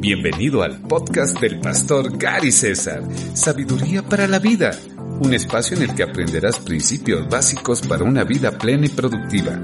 Bienvenido al podcast del pastor Gary César, Sabiduría para la Vida, un espacio en el que aprenderás principios básicos para una vida plena y productiva.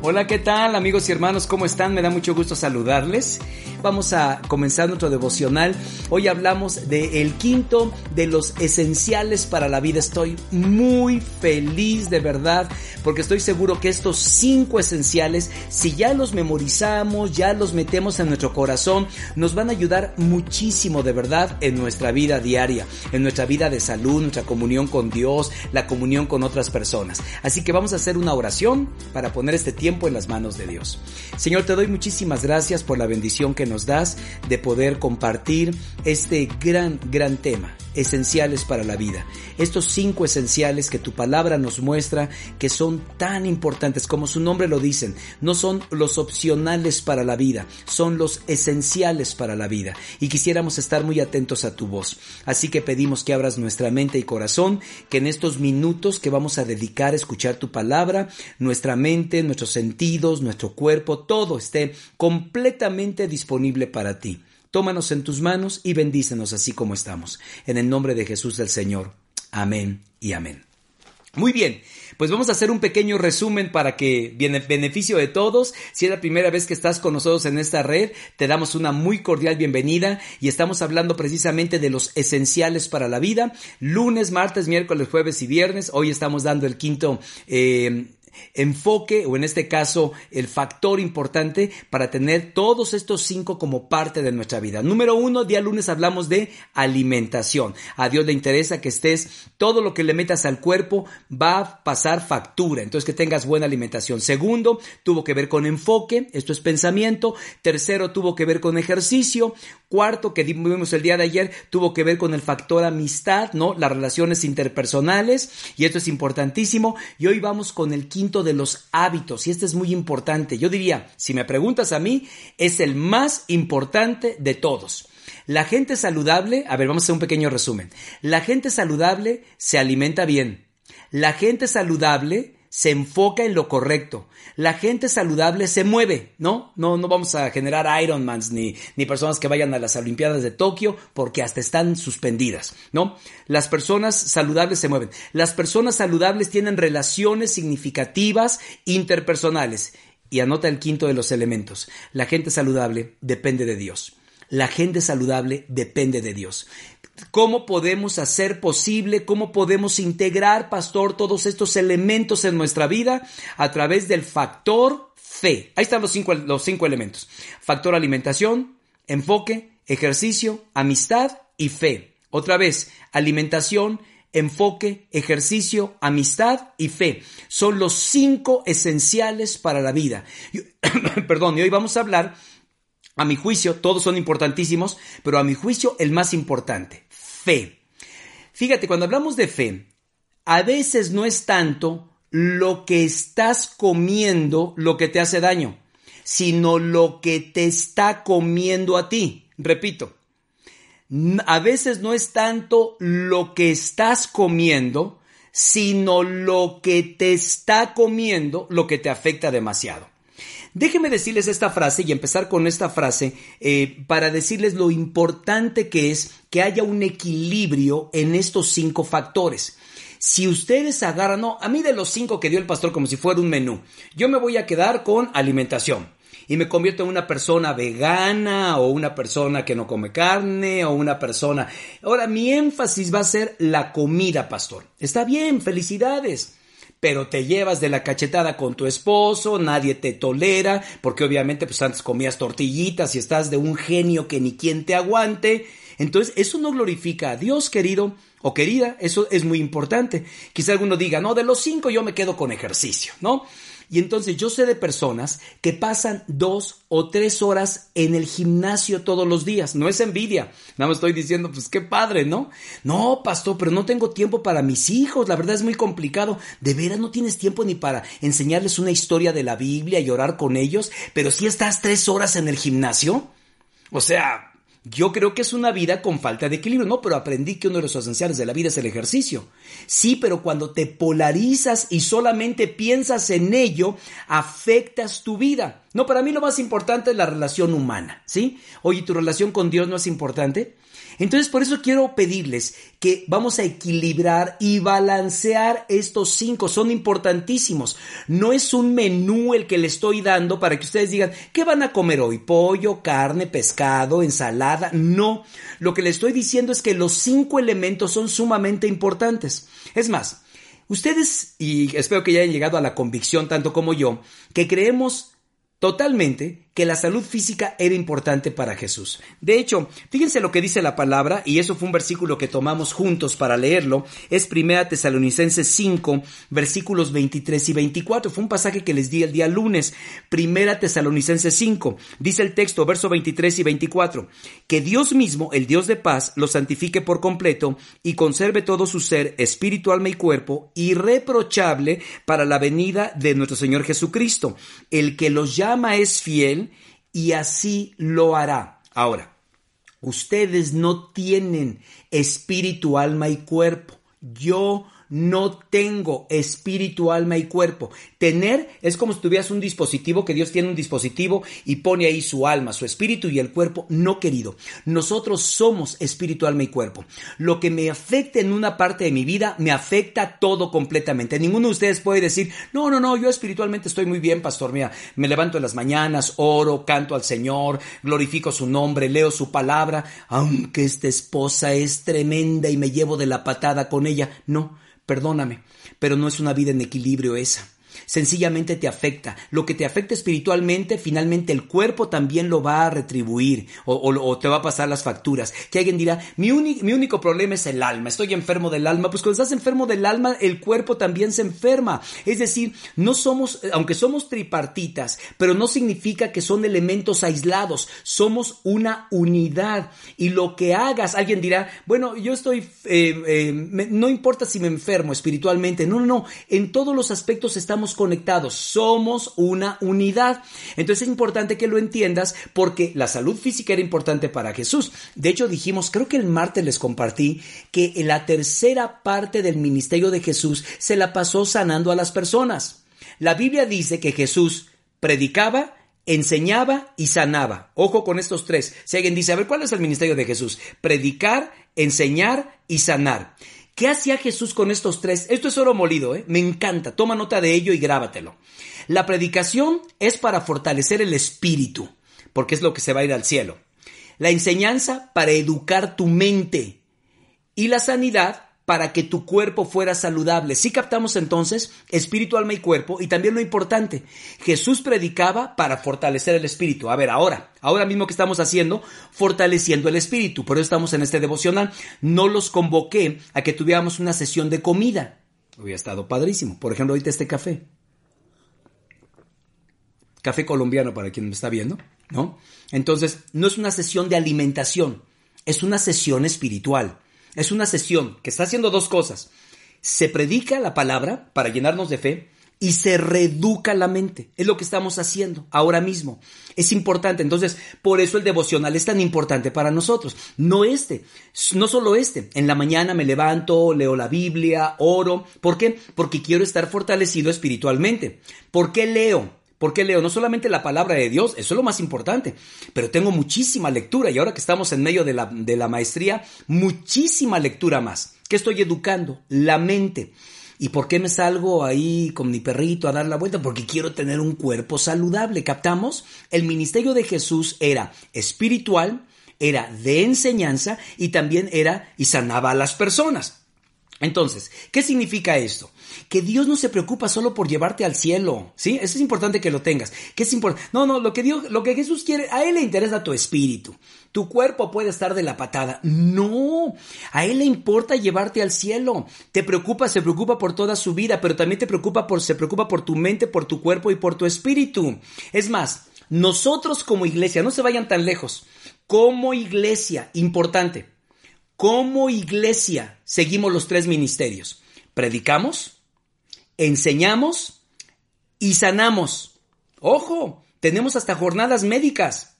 Hola, ¿qué tal amigos y hermanos? ¿Cómo están? Me da mucho gusto saludarles. Vamos a comenzar nuestro devocional. Hoy hablamos de el quinto de los esenciales para la vida. Estoy muy feliz de verdad porque estoy seguro que estos cinco esenciales, si ya los memorizamos, ya los metemos en nuestro corazón, nos van a ayudar muchísimo de verdad en nuestra vida diaria, en nuestra vida de salud, nuestra comunión con Dios, la comunión con otras personas. Así que vamos a hacer una oración para poner este tiempo en las manos de Dios. Señor, te doy muchísimas gracias por la bendición que nos das de poder compartir este gran, gran tema, esenciales para la vida. Estos cinco esenciales que tu palabra nos muestra que son tan importantes como su nombre lo dicen, no son los opcionales para la vida, son los esenciales para la vida. Y quisiéramos estar muy atentos a tu voz. Así que pedimos que abras nuestra mente y corazón, que en estos minutos que vamos a dedicar a escuchar tu palabra, nuestra mente, nuestros sentidos, nuestro cuerpo, todo esté completamente disponible para ti. Tómanos en tus manos y bendícenos así como estamos. En el nombre de Jesús del Señor. Amén y amén. Muy bien, pues vamos a hacer un pequeño resumen para que, beneficio de todos, si es la primera vez que estás con nosotros en esta red, te damos una muy cordial bienvenida y estamos hablando precisamente de los esenciales para la vida. Lunes, martes, miércoles, jueves y viernes. Hoy estamos dando el quinto eh, enfoque o en este caso el factor importante para tener todos estos cinco como parte de nuestra vida. Número uno, día lunes hablamos de alimentación. A Dios le interesa que estés, todo lo que le metas al cuerpo va a pasar factura, entonces que tengas buena alimentación. Segundo, tuvo que ver con enfoque, esto es pensamiento. Tercero, tuvo que ver con ejercicio. Cuarto, que vimos el día de ayer, tuvo que ver con el factor amistad, ¿no? Las relaciones interpersonales y esto es importantísimo. Y hoy vamos con el quinto de los hábitos, y este es muy importante. Yo diría, si me preguntas a mí, es el más importante de todos. La gente saludable, a ver, vamos a hacer un pequeño resumen. La gente saludable se alimenta bien. La gente saludable se enfoca en lo correcto. La gente saludable se mueve, ¿no? No, no vamos a generar Ironmans ni, ni personas que vayan a las Olimpiadas de Tokio porque hasta están suspendidas, ¿no? Las personas saludables se mueven. Las personas saludables tienen relaciones significativas interpersonales. Y anota el quinto de los elementos. La gente saludable depende de Dios. La gente saludable depende de Dios. ¿Cómo podemos hacer posible, cómo podemos integrar, pastor, todos estos elementos en nuestra vida a través del factor fe? Ahí están los cinco, los cinco elementos. Factor alimentación, enfoque, ejercicio, amistad y fe. Otra vez, alimentación, enfoque, ejercicio, amistad y fe. Son los cinco esenciales para la vida. Perdón, y hoy vamos a hablar a mi juicio, todos son importantísimos, pero a mi juicio el más importante, fe. Fíjate, cuando hablamos de fe, a veces no es tanto lo que estás comiendo lo que te hace daño, sino lo que te está comiendo a ti. Repito, a veces no es tanto lo que estás comiendo, sino lo que te está comiendo lo que te afecta demasiado. Déjenme decirles esta frase y empezar con esta frase eh, para decirles lo importante que es que haya un equilibrio en estos cinco factores. Si ustedes agarran, no, a mí de los cinco que dio el pastor como si fuera un menú, yo me voy a quedar con alimentación y me convierto en una persona vegana o una persona que no come carne o una persona... Ahora, mi énfasis va a ser la comida, pastor. Está bien, felicidades pero te llevas de la cachetada con tu esposo, nadie te tolera, porque obviamente pues antes comías tortillitas y estás de un genio que ni quien te aguante. Entonces, eso no glorifica a Dios, querido o querida, eso es muy importante. Quizá alguno diga, no, de los cinco yo me quedo con ejercicio, ¿no? Y entonces yo sé de personas que pasan dos o tres horas en el gimnasio todos los días. No es envidia. Nada más estoy diciendo, pues qué padre, ¿no? No, pastor, pero no tengo tiempo para mis hijos. La verdad es muy complicado. De veras no tienes tiempo ni para enseñarles una historia de la Biblia y orar con ellos. Pero si estás tres horas en el gimnasio. O sea, yo creo que es una vida con falta de equilibrio, no, pero aprendí que uno de los esenciales de la vida es el ejercicio. Sí, pero cuando te polarizas y solamente piensas en ello, afectas tu vida. No, para mí lo más importante es la relación humana, ¿sí? Oye, ¿tu relación con Dios no es importante? Entonces, por eso quiero pedirles que vamos a equilibrar y balancear estos cinco. Son importantísimos. No es un menú el que le estoy dando para que ustedes digan, ¿qué van a comer hoy? Pollo, carne, pescado, ensalada. No. Lo que le estoy diciendo es que los cinco elementos son sumamente importantes. Es más, ustedes, y espero que ya hayan llegado a la convicción tanto como yo, que creemos totalmente que la salud física era importante para Jesús. De hecho, fíjense lo que dice la palabra, y eso fue un versículo que tomamos juntos para leerlo, es 1 Tesalonicenses 5, versículos 23 y 24. Fue un pasaje que les di el día lunes. 1 Tesalonicenses 5, dice el texto, verso 23 y 24, que Dios mismo, el Dios de paz, lo santifique por completo y conserve todo su ser, espíritu, alma y cuerpo, irreprochable para la venida de nuestro Señor Jesucristo. El que los llama es fiel, y así lo hará. Ahora, ustedes no tienen espíritu, alma y cuerpo. Yo no tengo espíritu, alma y cuerpo. Tener es como si tuvieras un dispositivo, que Dios tiene un dispositivo y pone ahí su alma, su espíritu y el cuerpo. No, querido. Nosotros somos espíritu, alma y cuerpo. Lo que me afecta en una parte de mi vida, me afecta todo completamente. Ninguno de ustedes puede decir, no, no, no, yo espiritualmente estoy muy bien, pastor. Mira, me levanto en las mañanas, oro, canto al Señor, glorifico su nombre, leo su palabra, aunque esta esposa es tremenda y me llevo de la patada con ella. No perdóname, pero no es una vida en equilibrio esa sencillamente te afecta. Lo que te afecta espiritualmente, finalmente el cuerpo también lo va a retribuir o, te va a pasar las facturas. Que alguien dirá, mi, mi, único problema es el alma, estoy enfermo del alma. Pues cuando estás enfermo del alma, el cuerpo también se enferma. Es decir, no somos, aunque somos tripartitas, pero no significa que son elementos aislados, somos una unidad. Y lo que hagas, alguien dirá, bueno, yo estoy, eh, eh, no importa si me enfermo espiritualmente, no, no, no, en todos los aspectos estamos conectados, somos una unidad. Entonces es importante que lo entiendas porque la salud física era importante para Jesús. De hecho dijimos, creo que el martes les compartí que la tercera parte del ministerio de Jesús se la pasó sanando a las personas. La Biblia dice que Jesús predicaba, enseñaba y sanaba. Ojo con estos tres. Si alguien dice, a ver, ¿cuál es el ministerio de Jesús? Predicar, enseñar y sanar. ¿Qué hacía Jesús con estos tres? Esto es oro molido, ¿eh? me encanta. Toma nota de ello y grábatelo. La predicación es para fortalecer el espíritu, porque es lo que se va a ir al cielo. La enseñanza para educar tu mente. Y la sanidad para que tu cuerpo fuera saludable. Si captamos entonces espíritu, alma y cuerpo y también lo importante, Jesús predicaba para fortalecer el espíritu. A ver, ahora, ahora mismo que estamos haciendo, fortaleciendo el espíritu. Por eso estamos en este devocional. No los convoqué a que tuviéramos una sesión de comida. Hubiera estado padrísimo. Por ejemplo, ahorita este café. Café colombiano para quien me está viendo, ¿no? Entonces, no es una sesión de alimentación, es una sesión espiritual. Es una sesión que está haciendo dos cosas. Se predica la palabra para llenarnos de fe y se reeduca la mente. Es lo que estamos haciendo ahora mismo. Es importante. Entonces, por eso el devocional es tan importante para nosotros. No este, no solo este. En la mañana me levanto, leo la Biblia, oro. ¿Por qué? Porque quiero estar fortalecido espiritualmente. ¿Por qué leo? Porque leo no solamente la palabra de Dios, eso es lo más importante, pero tengo muchísima lectura y ahora que estamos en medio de la, de la maestría, muchísima lectura más. ¿Qué estoy educando? La mente. ¿Y por qué me salgo ahí con mi perrito a dar la vuelta? Porque quiero tener un cuerpo saludable. ¿Captamos? El ministerio de Jesús era espiritual, era de enseñanza y también era y sanaba a las personas. Entonces, ¿qué significa esto? Que Dios no se preocupa solo por llevarte al cielo, ¿sí? Eso es importante que lo tengas. ¿Qué es importante? No, no, lo que Dios, lo que Jesús quiere, a él le interesa tu espíritu. Tu cuerpo puede estar de la patada. No, a él le importa llevarte al cielo. Te preocupa, se preocupa por toda su vida, pero también te preocupa por se preocupa por tu mente, por tu cuerpo y por tu espíritu. Es más, nosotros como iglesia, no se vayan tan lejos. Como iglesia, importante como iglesia seguimos los tres ministerios. Predicamos, enseñamos y sanamos. Ojo, tenemos hasta jornadas médicas.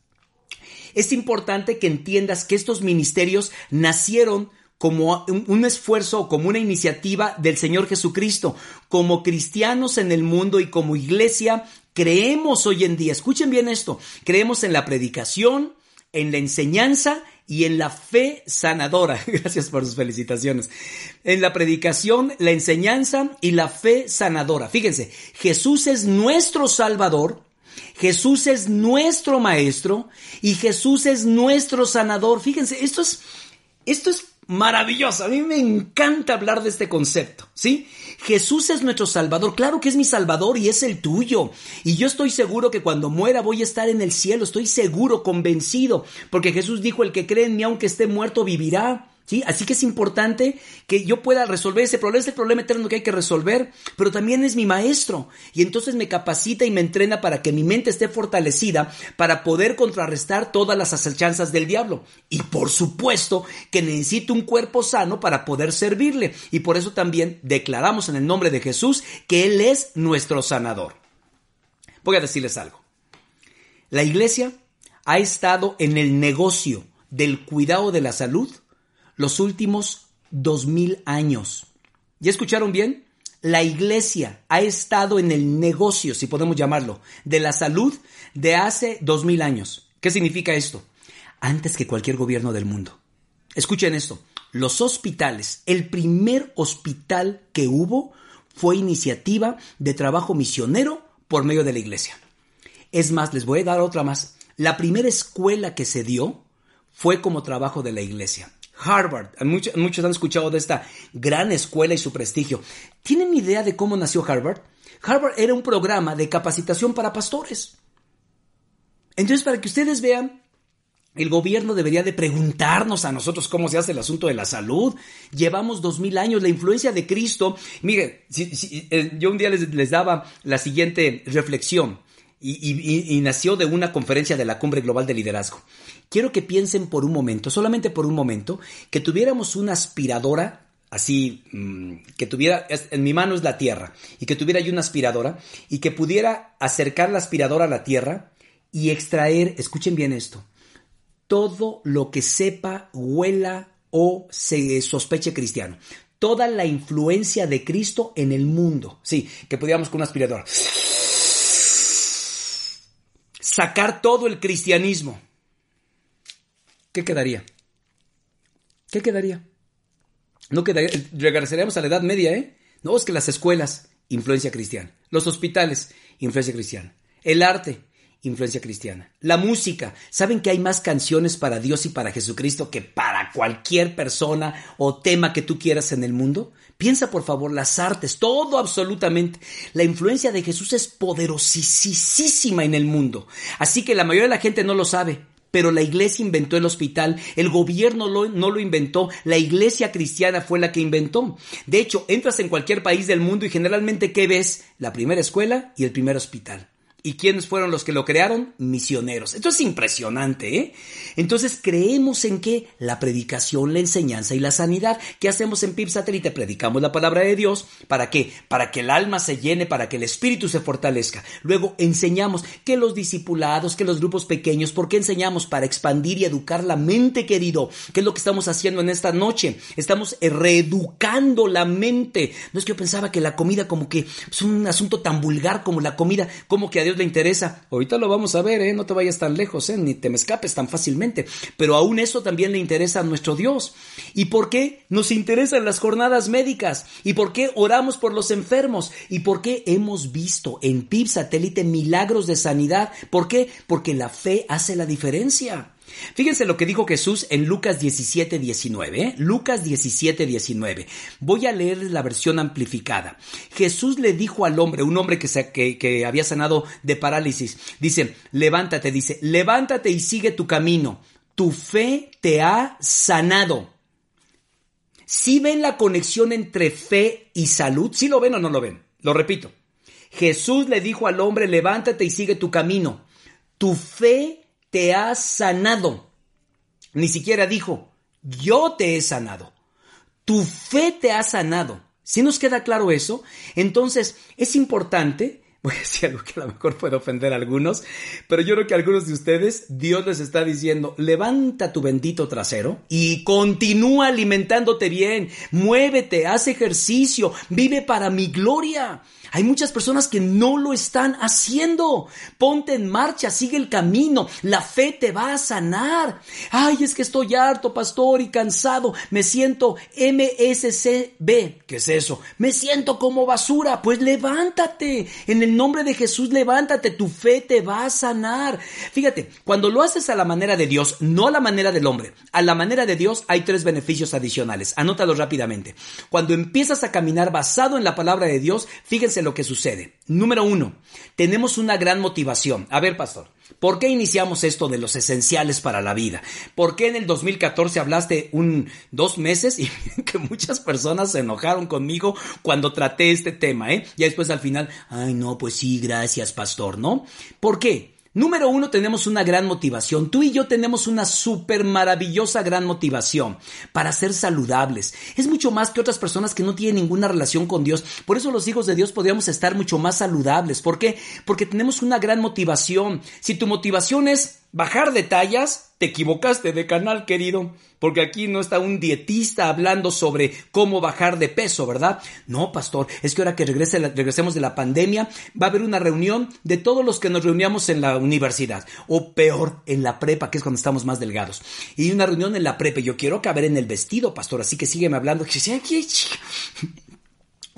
Es importante que entiendas que estos ministerios nacieron como un esfuerzo, como una iniciativa del Señor Jesucristo. Como cristianos en el mundo y como iglesia, creemos hoy en día, escuchen bien esto, creemos en la predicación, en la enseñanza y en la fe sanadora. Gracias por sus felicitaciones. En la predicación, la enseñanza y la fe sanadora. Fíjense, Jesús es nuestro Salvador, Jesús es nuestro Maestro y Jesús es nuestro sanador. Fíjense, esto es, esto es maravilloso. A mí me encanta hablar de este concepto, ¿sí? Jesús es nuestro Salvador. Claro que es mi Salvador y es el tuyo. Y yo estoy seguro que cuando muera voy a estar en el cielo. Estoy seguro, convencido. Porque Jesús dijo, el que cree en mí, aunque esté muerto, vivirá. Así que es importante que yo pueda resolver ese problema, es el problema eterno que hay que resolver, pero también es mi maestro y entonces me capacita y me entrena para que mi mente esté fortalecida para poder contrarrestar todas las acechanzas del diablo. Y por supuesto que necesito un cuerpo sano para poder servirle y por eso también declaramos en el nombre de Jesús que Él es nuestro sanador. Voy a decirles algo. La iglesia ha estado en el negocio del cuidado de la salud los últimos dos mil años. ¿Ya escucharon bien? La iglesia ha estado en el negocio, si podemos llamarlo, de la salud de hace dos mil años. ¿Qué significa esto? Antes que cualquier gobierno del mundo. Escuchen esto. Los hospitales, el primer hospital que hubo fue iniciativa de trabajo misionero por medio de la iglesia. Es más, les voy a dar otra más. La primera escuela que se dio fue como trabajo de la iglesia. Harvard. Muchos, han escuchado de esta gran escuela y su prestigio. ¿Tienen idea de cómo nació Harvard? Harvard era un programa de capacitación para pastores. Entonces, para que ustedes vean, el gobierno debería de preguntarnos a nosotros cómo se hace el asunto de la salud. Llevamos dos mil años, la influencia de Cristo. Mire, eh, yo un día les daba la siguiente reflexión y, nació de una conferencia de la Cumbre Global de Liderazgo. Quiero que piensen por un momento, solamente por un momento, que tuviéramos una aspiradora así, mm, que tuviera, en mi mano es la tierra, y que tuviera yo una aspiradora, y que pudiera acercar la aspiradora a la tierra y extraer, escuchen bien esto, todo lo que sepa, huela o se sospeche cristiano. Toda la influencia de Cristo en el mundo. Sí, que pudiéramos con una aspiradora sacar todo el cristianismo, ¿qué quedaría? ¿Qué quedaría? No quedaría, regresaríamos a la Edad Media, ¿eh? No, es que las escuelas, influencia cristiana. Los hospitales, influencia cristiana. El arte, influencia cristiana. La música, ¿saben que hay más canciones para Dios y para Jesucristo que para cualquier persona o tema que tú quieras en el mundo? Piensa por favor las artes, todo absolutamente. La influencia de Jesús es poderosísima en el mundo. Así que la mayoría de la gente no lo sabe. Pero la iglesia inventó el hospital, el gobierno no lo inventó, la iglesia cristiana fue la que inventó. De hecho, entras en cualquier país del mundo y generalmente ¿qué ves? La primera escuela y el primer hospital. ¿Y quiénes fueron los que lo crearon? Misioneros. Esto es impresionante, ¿eh? Entonces creemos en qué? La predicación, la enseñanza y la sanidad. ¿Qué hacemos en PIB Satélite? Predicamos la palabra de Dios. ¿Para qué? Para que el alma se llene, para que el espíritu se fortalezca. Luego enseñamos que los discipulados, que los grupos pequeños, ¿por qué enseñamos? Para expandir y educar la mente, querido. ¿Qué es lo que estamos haciendo en esta noche? Estamos reeducando la mente. No es que yo pensaba que la comida como que es un asunto tan vulgar como la comida, como que le interesa. Ahorita lo vamos a ver, ¿eh? No te vayas tan lejos, ¿eh? Ni te me escapes tan fácilmente. Pero aún eso también le interesa a nuestro Dios. ¿Y por qué nos interesan las jornadas médicas? ¿Y por qué oramos por los enfermos? ¿Y por qué hemos visto en PIB satélite milagros de sanidad? ¿Por qué? Porque la fe hace la diferencia. Fíjense lo que dijo Jesús en Lucas 17, 19. ¿eh? Lucas 17, 19. Voy a leerles la versión amplificada. Jesús le dijo al hombre, un hombre que, se, que, había sanado de parálisis, dice, levántate, dice, levántate y sigue tu camino. Tu fe te ha sanado. ¿Sí ven la conexión entre fe y salud? ¿Sí lo ven o no lo ven? Lo repito. Jesús le dijo al hombre, levántate y sigue tu camino. Tu fe te ha sanado. Ni siquiera dijo, yo te he sanado. Tu fe te ha sanado. Si nos queda claro eso, entonces es importante voy a decir algo que a lo mejor puede ofender a algunos, pero yo creo que a algunos de ustedes Dios les está diciendo, levanta tu bendito trasero y continúa alimentándote bien, muévete, haz ejercicio, vive para mi gloria. Hay muchas personas que no lo están haciendo. Ponte en marcha, sigue el camino. La fe te va a sanar. Ay, es que estoy harto, pastor, y cansado. Me siento MSCB. ¿Qué es eso? Me siento como basura. Pues levántate. En el nombre de Jesús, levántate. Tu fe te va a sanar. Fíjate, cuando lo haces a la manera de Dios, no a la manera del hombre, a la manera de Dios hay tres beneficios adicionales. Anótalo rápidamente. Cuando empiezas a caminar basado en la palabra de Dios, fíjense lo que sucede. Número uno, tenemos una gran motivación. A ver, pastor, ¿por qué iniciamos esto de los esenciales para la vida? ¿Por qué en el 2014 hablaste un dos meses y que muchas personas se enojaron conmigo cuando traté este tema, eh? Y después al final, ay no, pues sí, gracias, pastor, ¿no? ¿Por qué? Número uno, tenemos una gran motivación. Tú y yo tenemos una súper maravillosa gran motivación para ser saludables. Es mucho más que otras personas que no tienen ninguna relación con Dios. Por eso los hijos de Dios podríamos estar mucho más saludables. ¿Por qué? Porque tenemos una gran motivación. Si tu motivación es bajar de tallas, te equivocaste de canal, querido, porque aquí no está un dietista hablando sobre cómo bajar de peso, ¿verdad? No, pastor, es que ahora que regrese, regresemos de la pandemia, va a haber una reunión de todos los que nos reuníamos en la universidad, o peor, en la prepa, que es cuando estamos más delgados. Y una reunión en la prepa, yo quiero caber en el vestido, pastor, así que sígueme hablando.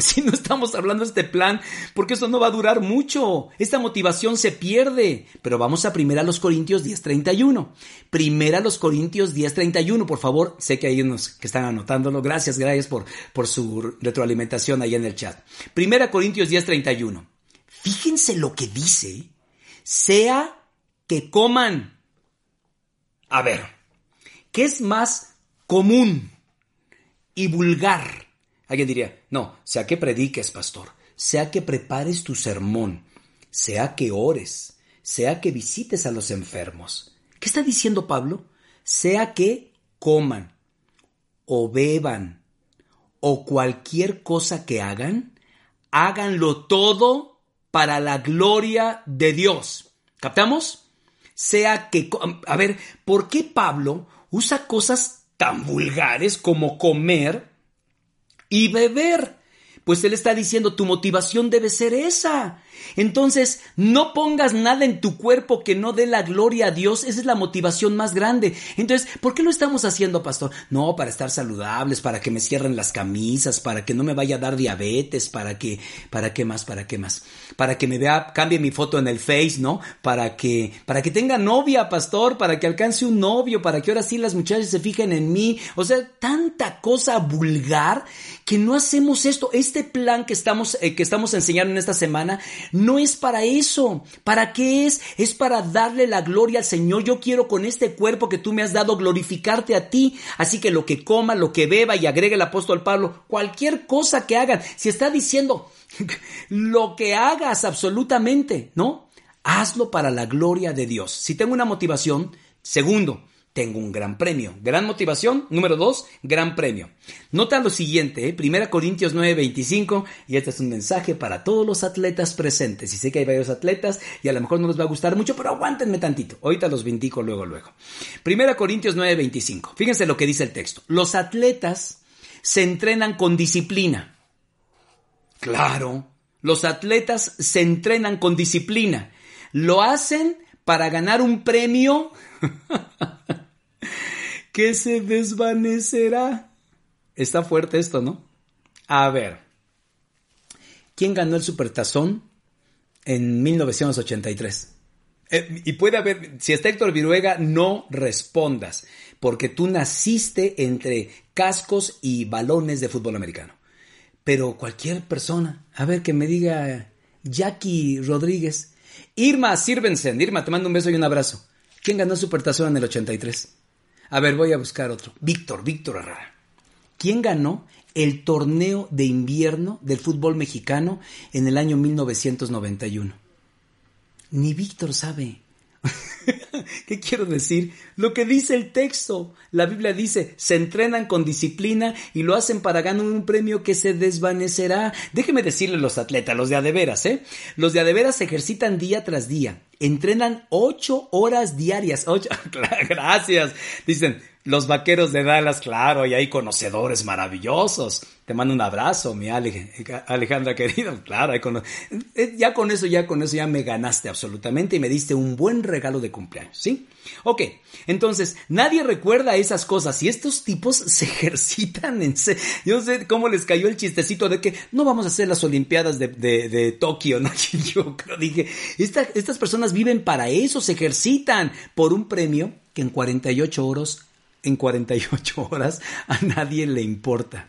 Si no estamos hablando de este plan, porque eso no va a durar mucho. Esta motivación se pierde. Pero vamos a primera a los Corintios 10:31. Primera los Corintios 10:31, por favor. Sé que hay unos que están anotándolo. Gracias, gracias por, por su retroalimentación ahí en el chat. Primera Corintios 10:31. Fíjense lo que dice. Sea que coman. A ver, ¿qué es más común y vulgar? Alguien diría, no, sea que prediques, pastor, sea que prepares tu sermón, sea que ores, sea que visites a los enfermos. ¿Qué está diciendo Pablo? Sea que coman o beban o cualquier cosa que hagan, háganlo todo para la gloria de Dios. ¿Captamos? Sea que... A ver, ¿por qué Pablo usa cosas tan vulgares como comer y beber. Pues él está diciendo, tu motivación debe ser esa. Entonces, no pongas nada en tu cuerpo que no dé la gloria a Dios. Esa es la motivación más grande. Entonces, ¿por qué lo estamos haciendo, pastor? No, para estar saludables, para que me cierren las camisas, para que no me vaya a dar diabetes, para que, para qué más, para qué más. Para que me vea, cambie mi foto en el Face, ¿no? Para que, para que tenga novia, pastor, para que alcance un novio, para que ahora sí las muchachas se fijen en mí. O sea, tanta cosa vulgar que no hacemos esto. Este plan que estamos, eh, que estamos enseñando en esta semana no es para eso. ¿Para qué es? Es para darle la gloria al Señor. Yo quiero con este cuerpo que tú me has dado glorificarte a ti. Así que lo que coma, lo que beba y agregue el apóstol Pablo, cualquier cosa que hagan, si está diciendo lo que hagas absolutamente, ¿no? Hazlo para la gloria de Dios. Si tengo una motivación, segundo, tengo un gran premio. Gran motivación. Número dos, gran premio. Nota lo siguiente, ¿eh? 1 Corintios 9:25, y este es un mensaje para todos los atletas presentes. Y sé que hay varios atletas y a lo mejor no les va a gustar mucho, pero aguántenme tantito. Ahorita los vindico luego, luego. 1 Corintios 9:25. Fíjense lo que dice el texto. Los atletas se entrenan con disciplina. Claro, los atletas se entrenan con disciplina. Lo hacen para ganar un premio que se desvanecerá. Está fuerte esto, ¿no? A ver. ¿Quién ganó el Supertazón en 1983? Eh, y puede haber, si está Héctor Viruega, no respondas, porque tú naciste entre cascos y balones de fútbol americano. Pero cualquier persona, a ver que me diga Jackie Rodríguez, Irma Sirvensen, Irma, te mando un beso y un abrazo. ¿Quién ganó Supertazón en el 83? A ver, voy a buscar otro. Víctor, Víctor Herrera. ¿Quién ganó el torneo de invierno del fútbol mexicano en el año 1991? Ni Víctor sabe. ¿Qué quiero decir? Lo que dice el texto. La Biblia dice, se entrenan con disciplina y lo hacen para ganar un premio que se desvanecerá. Déjeme decirle los atletas, los de adeveras, ¿eh? Los de adeveras se ejercitan día tras día. Entrenan ocho horas diarias. Ocho, gracias. Dicen, los vaqueros de Dallas, claro, y hay conocedores maravillosos. Te mando un abrazo, mi Alejandra querida. Claro, eh, ya con eso, ya con eso ya me ganaste absolutamente y me diste un buen regalo de cumpleaños, ¿sí? Ok, entonces, nadie recuerda esas cosas y estos tipos se ejercitan en... Yo no sé cómo les cayó el chistecito de que no vamos a hacer las Olimpiadas de, de, Tokio, ¿no? Yo creo, dije, estas personas viven para eso, se ejercitan por un premio que en 48 horas en 48 horas a nadie le importa.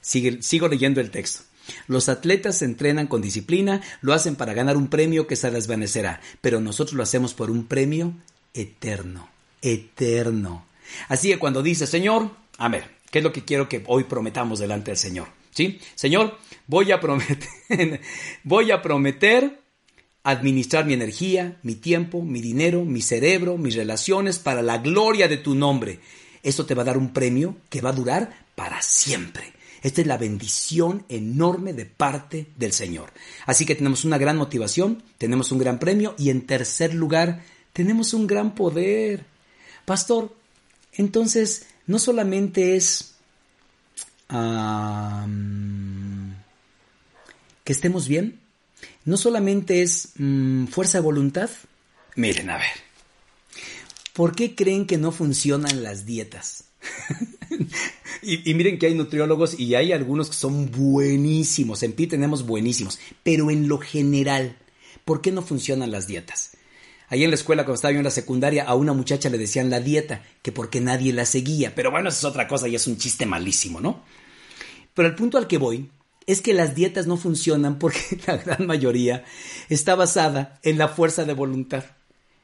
sigo leyendo el texto. Los atletas entrenan con disciplina, lo hacen para ganar un premio que se desvanecerá, pero nosotros lo hacemos por un premio eterno, eterno. Así que cuando dice, Señor, a ver, ¿qué es lo que quiero que hoy prometamos delante del Señor? ¿Sí? Señor, voy a prometer, voy a prometer administrar mi energía, mi tiempo, mi dinero, mi cerebro, mis relaciones para la gloria de tu nombre esto te va a dar un premio que va a durar para siempre. Esta es la bendición enorme de parte del Señor. Así que tenemos una gran motivación, tenemos un gran premio y en tercer lugar, tenemos un gran poder. Pastor, entonces no solamente es que estemos bien, no solamente es mm, fuerza de voluntad. Miren, a ver, ¿Por qué creen que no funcionan las dietas? y, miren que hay nutriólogos y hay algunos que son buenísimos. En PI tenemos buenísimos. Pero en lo general, ¿por qué no funcionan las dietas? Ahí en la escuela, cuando estaba yo en la secundaria, a una muchacha le decían la dieta, que porque nadie la seguía. Pero bueno, eso es otra cosa y es un chiste malísimo, ¿no? Pero el punto al que voy es que las dietas no funcionan porque la gran mayoría está basada en la fuerza de voluntad.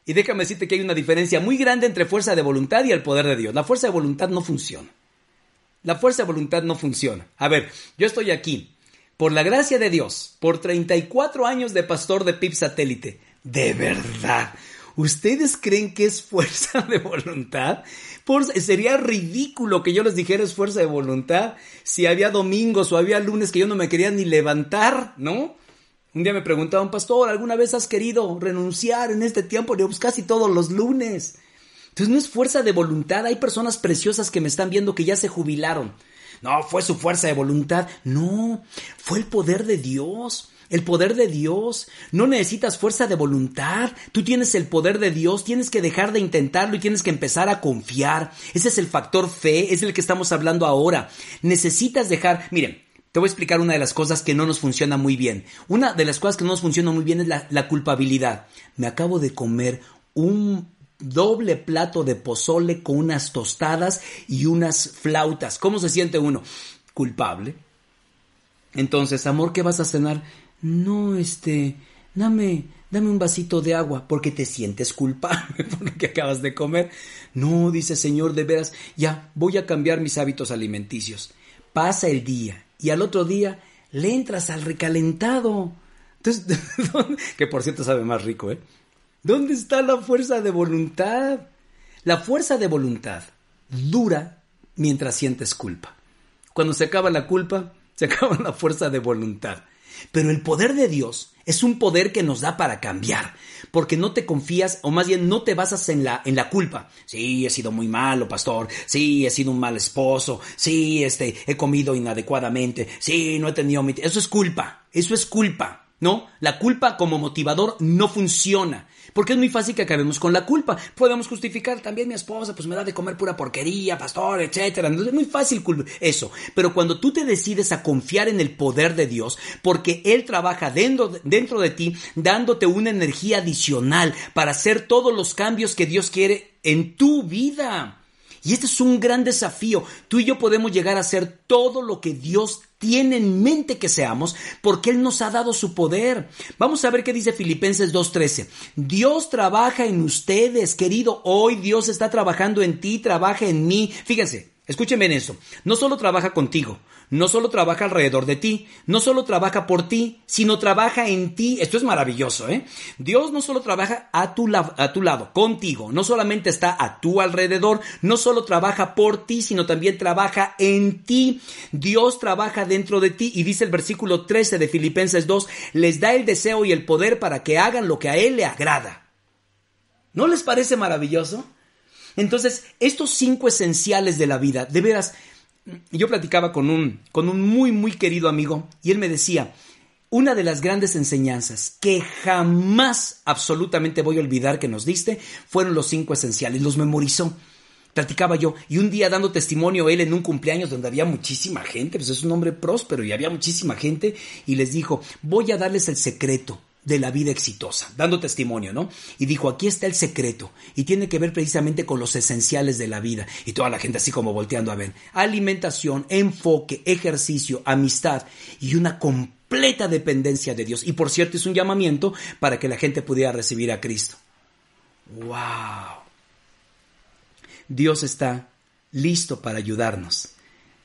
Y déjame decirte que hay una diferencia muy grande entre fuerza de voluntad y el poder de Dios. La fuerza de voluntad no funciona. La fuerza de voluntad no funciona. A ver, yo estoy aquí, por la gracia de Dios, por 34 años de pastor de PIP satélite. De verdad. ¿Ustedes creen que es fuerza de voluntad? sería ridículo que yo les dijera es fuerza de voluntad si había domingos o había lunes que yo no me quería ni levantar, ¿no? Un día me preguntaba pastor, ¿alguna vez has querido renunciar en este tiempo? Pues casi todos los lunes. Entonces no es fuerza de voluntad. Hay personas preciosas que me están viendo que ya se jubilaron. No, fue su fuerza de voluntad. No, fue el poder de Dios. El poder de Dios. No necesitas fuerza de voluntad. Tú tienes el poder de Dios. Tienes que dejar de intentarlo y tienes que empezar a confiar. Ese es el factor fe. Es el que estamos hablando ahora. Necesitas dejar. Miren, te voy a explicar una de las cosas que no nos funciona muy bien. Una de las cosas que no nos funciona muy bien es la, culpabilidad. Me acabo de comer un doble plato de pozole con unas tostadas y unas flautas. ¿Cómo se siente uno? Culpable. Entonces, amor, ¿qué vas a cenar? No, este, dame, dame un vasito de agua, porque te sientes culpable por lo que acabas de comer. No, dice Señor, de veras, ya, voy a cambiar mis hábitos alimenticios. Pasa el día y al otro día le entras al recalentado. Entonces, que por cierto sabe más rico, ¿eh? ¿Dónde está la fuerza de voluntad? La fuerza de voluntad dura mientras sientes culpa. Cuando se acaba la culpa, se acaba la fuerza de voluntad. Pero el poder de Dios es un poder que nos da para cambiar, porque no te confías, o más bien no te basas en la, en la culpa. Sí, he sido muy malo, pastor. Sí, he sido un mal esposo. Sí, este, he comido inadecuadamente. Sí, no he tenido mi... Eso es culpa. Eso es culpa. No, la culpa como motivador no funciona. Porque es muy fácil que acabemos con la culpa. Podemos justificar también mi esposa, pues me da de comer pura porquería, pastor, etcétera. Es muy fácil eso. Pero cuando tú te decides a confiar en el poder de Dios, porque Él trabaja dentro, dentro de ti, dándote una energía adicional para hacer todos los cambios que Dios quiere en tu vida. Y este es un gran desafío. Tú y yo podemos llegar a ser todo lo que Dios tiene en mente que seamos porque Él nos ha dado su poder. Vamos a ver qué dice Filipenses 2.13. Dios trabaja en ustedes, querido. Hoy Dios está trabajando en ti, trabaja en mí. Fíjense, escúchenme en eso. No solo trabaja contigo, no solo trabaja alrededor de ti, no solo trabaja por ti, sino trabaja en ti. Esto es maravilloso, ¿eh? Dios no solo trabaja a tu, a tu lado, contigo, no solamente está a tu alrededor, no solo trabaja por ti, sino también trabaja en ti. Dios trabaja dentro de ti y dice el versículo 13 de Filipenses 2, les da el deseo y el poder para que hagan lo que a Él le agrada. ¿No les parece maravilloso? Entonces, estos cinco esenciales de la vida, de veras, yo platicaba con un, con un muy, muy querido amigo y él me decía, una de las grandes enseñanzas que jamás absolutamente voy a olvidar que nos diste fueron los cinco esenciales, los memorizó. Platicaba yo, y un día dando testimonio él en un cumpleaños donde había muchísima gente, pues es un hombre próspero y había muchísima gente, y les dijo, voy a darles el secreto de la vida exitosa, dando testimonio, ¿no? Y dijo, aquí está el secreto, y tiene que ver precisamente con los esenciales de la vida, y toda la gente así como volteando a ver, alimentación, enfoque, ejercicio, amistad y una completa dependencia de Dios. Y por cierto, es un llamamiento para que la gente pudiera recibir a Cristo. ¡Wow! Dios está listo para ayudarnos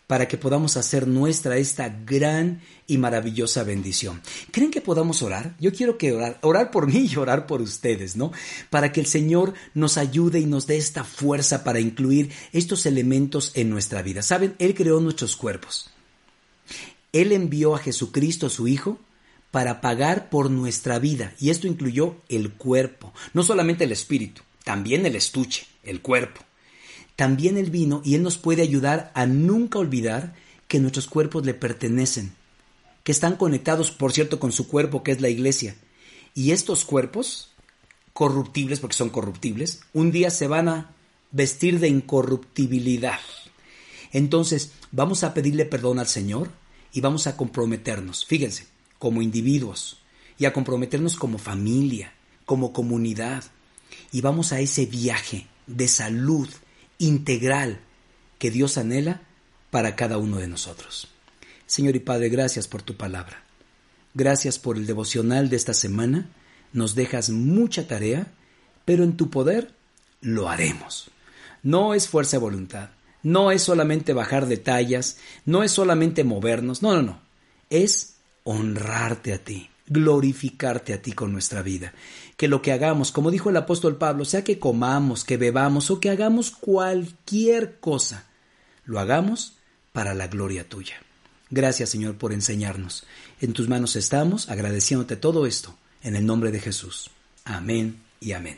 para que podamos hacer nuestra esta gran y maravillosa bendición. ¿Creen que podamos orar? Yo quiero que orar, orar por mí y orar por ustedes, ¿no? Para que el Señor nos ayude y nos dé esta fuerza para incluir estos elementos en nuestra vida. ¿Saben? Él creó nuestros cuerpos. Él envió a Jesucristo, su Hijo, para pagar por nuestra vida. Y esto incluyó el cuerpo, no solamente el espíritu, también el estuche, el cuerpo también Él vino y Él nos puede ayudar a nunca olvidar que nuestros cuerpos le pertenecen, que están conectados, por cierto, con su cuerpo, que es la iglesia. Y estos cuerpos, corruptibles, porque son corruptibles, un día se van a vestir de incorruptibilidad. Entonces, vamos a pedirle perdón al Señor y vamos a comprometernos, fíjense, como individuos, y a comprometernos como familia, como comunidad, y vamos a ese viaje de salud, integral que Dios anhela para cada uno de nosotros. Señor y Padre, gracias por tu palabra. Gracias por el devocional de esta semana. Nos dejas mucha tarea, pero en tu poder lo haremos. No es fuerza de voluntad, no es solamente bajar detalles, no es solamente movernos, no, no, no. Es honrarte a ti, glorificarte a ti con nuestra vida. Que lo que hagamos, como dijo el apóstol Pablo, sea que comamos, que bebamos o que hagamos cualquier cosa, lo hagamos para la gloria tuya. Gracias Señor por enseñarnos. En tus manos estamos, agradeciéndote todo esto, en el nombre de Jesús. Amén y amén.